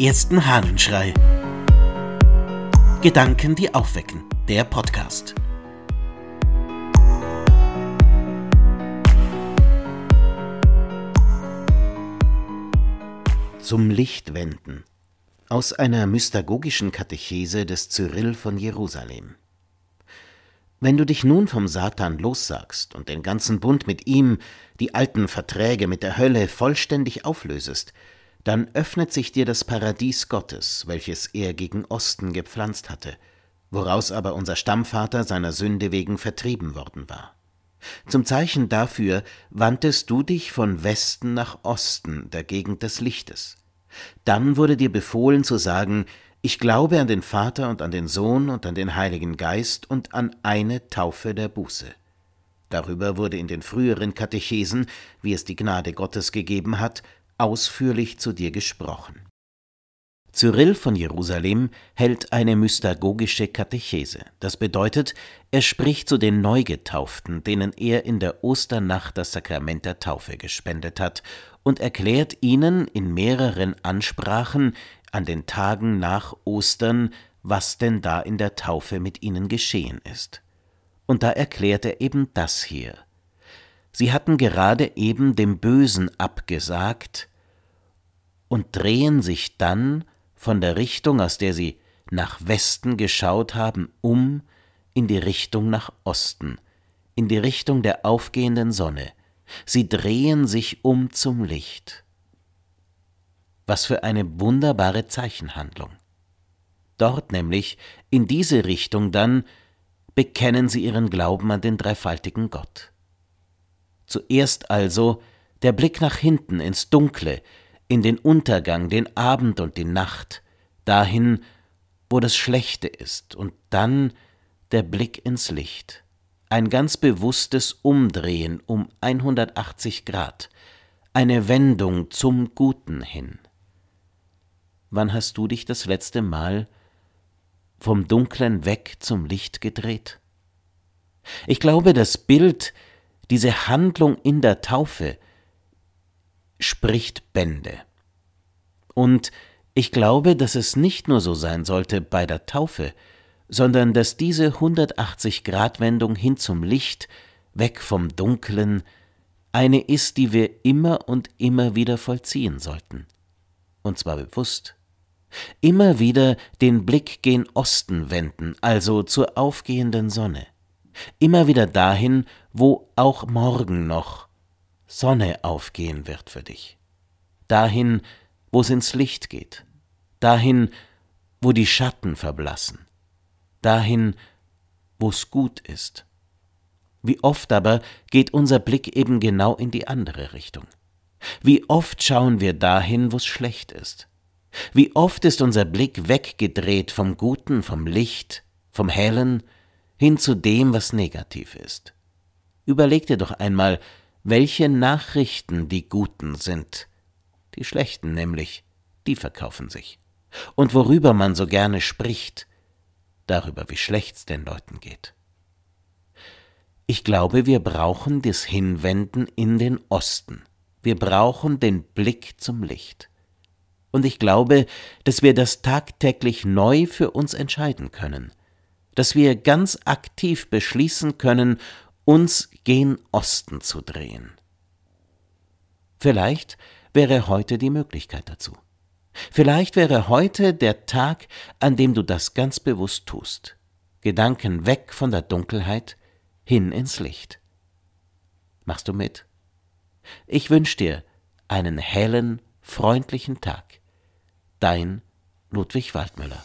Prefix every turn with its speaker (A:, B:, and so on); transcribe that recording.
A: ersten Hahnenschrei. Gedanken, die aufwecken. Der Podcast. Zum Lichtwenden. Aus einer mystagogischen Katechese des Cyrill von Jerusalem. Wenn du dich nun vom Satan lossagst und den ganzen Bund mit ihm, die alten Verträge mit der Hölle vollständig auflösest, dann öffnet sich dir das Paradies Gottes, welches er gegen Osten gepflanzt hatte, woraus aber unser Stammvater seiner Sünde wegen vertrieben worden war. Zum Zeichen dafür wandtest du dich von Westen nach Osten, der Gegend des Lichtes. Dann wurde dir befohlen zu sagen, ich glaube an den Vater und an den Sohn und an den Heiligen Geist und an eine Taufe der Buße. Darüber wurde in den früheren Katechesen, wie es die Gnade Gottes gegeben hat, ausführlich zu dir gesprochen. Cyrill von Jerusalem hält eine mystagogische Katechese. Das bedeutet, er spricht zu den Neugetauften, denen er in der Osternacht das Sakrament der Taufe gespendet hat, und erklärt ihnen in mehreren Ansprachen an den Tagen nach Ostern, was denn da in der Taufe mit ihnen geschehen ist. Und da erklärt er eben das hier. Sie hatten gerade eben dem Bösen abgesagt, und drehen sich dann von der Richtung, aus der sie nach Westen geschaut haben, um in die Richtung nach Osten, in die Richtung der aufgehenden Sonne. Sie drehen sich um zum Licht. Was für eine wunderbare Zeichenhandlung. Dort nämlich, in diese Richtung dann, bekennen sie ihren Glauben an den dreifaltigen Gott. Zuerst also der Blick nach hinten ins Dunkle, in den Untergang, den Abend und die Nacht, dahin, wo das Schlechte ist, und dann der Blick ins Licht, ein ganz bewusstes Umdrehen um 180 Grad, eine Wendung zum Guten hin. Wann hast du dich das letzte Mal vom Dunklen weg zum Licht gedreht? Ich glaube, das Bild, diese Handlung in der Taufe, spricht Bände. Und ich glaube, dass es nicht nur so sein sollte bei der Taufe, sondern dass diese 180-Grad-Wendung hin zum Licht, weg vom Dunklen, eine ist, die wir immer und immer wieder vollziehen sollten. Und zwar bewusst. Immer wieder den Blick gen Osten wenden, also zur aufgehenden Sonne. Immer wieder dahin, wo auch morgen noch Sonne aufgehen wird für dich. Dahin, wo es ins Licht geht. Dahin, wo die Schatten verblassen. Dahin, wo es gut ist. Wie oft aber geht unser Blick eben genau in die andere Richtung. Wie oft schauen wir dahin, wo es schlecht ist. Wie oft ist unser Blick weggedreht vom Guten, vom Licht, vom Hellen, hin zu dem, was negativ ist. Überleg dir doch einmal, welche Nachrichten die guten sind. Die schlechten nämlich, die verkaufen sich. Und worüber man so gerne spricht, darüber, wie schlecht's den Leuten geht. Ich glaube, wir brauchen das Hinwenden in den Osten. Wir brauchen den Blick zum Licht. Und ich glaube, dass wir das tagtäglich neu für uns entscheiden können, dass wir ganz aktiv beschließen können, uns gen Osten zu drehen. Vielleicht wäre heute die Möglichkeit dazu. Vielleicht wäre heute der Tag, an dem du das ganz bewusst tust. Gedanken weg von der Dunkelheit hin ins Licht. Machst du mit? Ich wünsche dir einen hellen, freundlichen Tag. Dein Ludwig Waldmüller.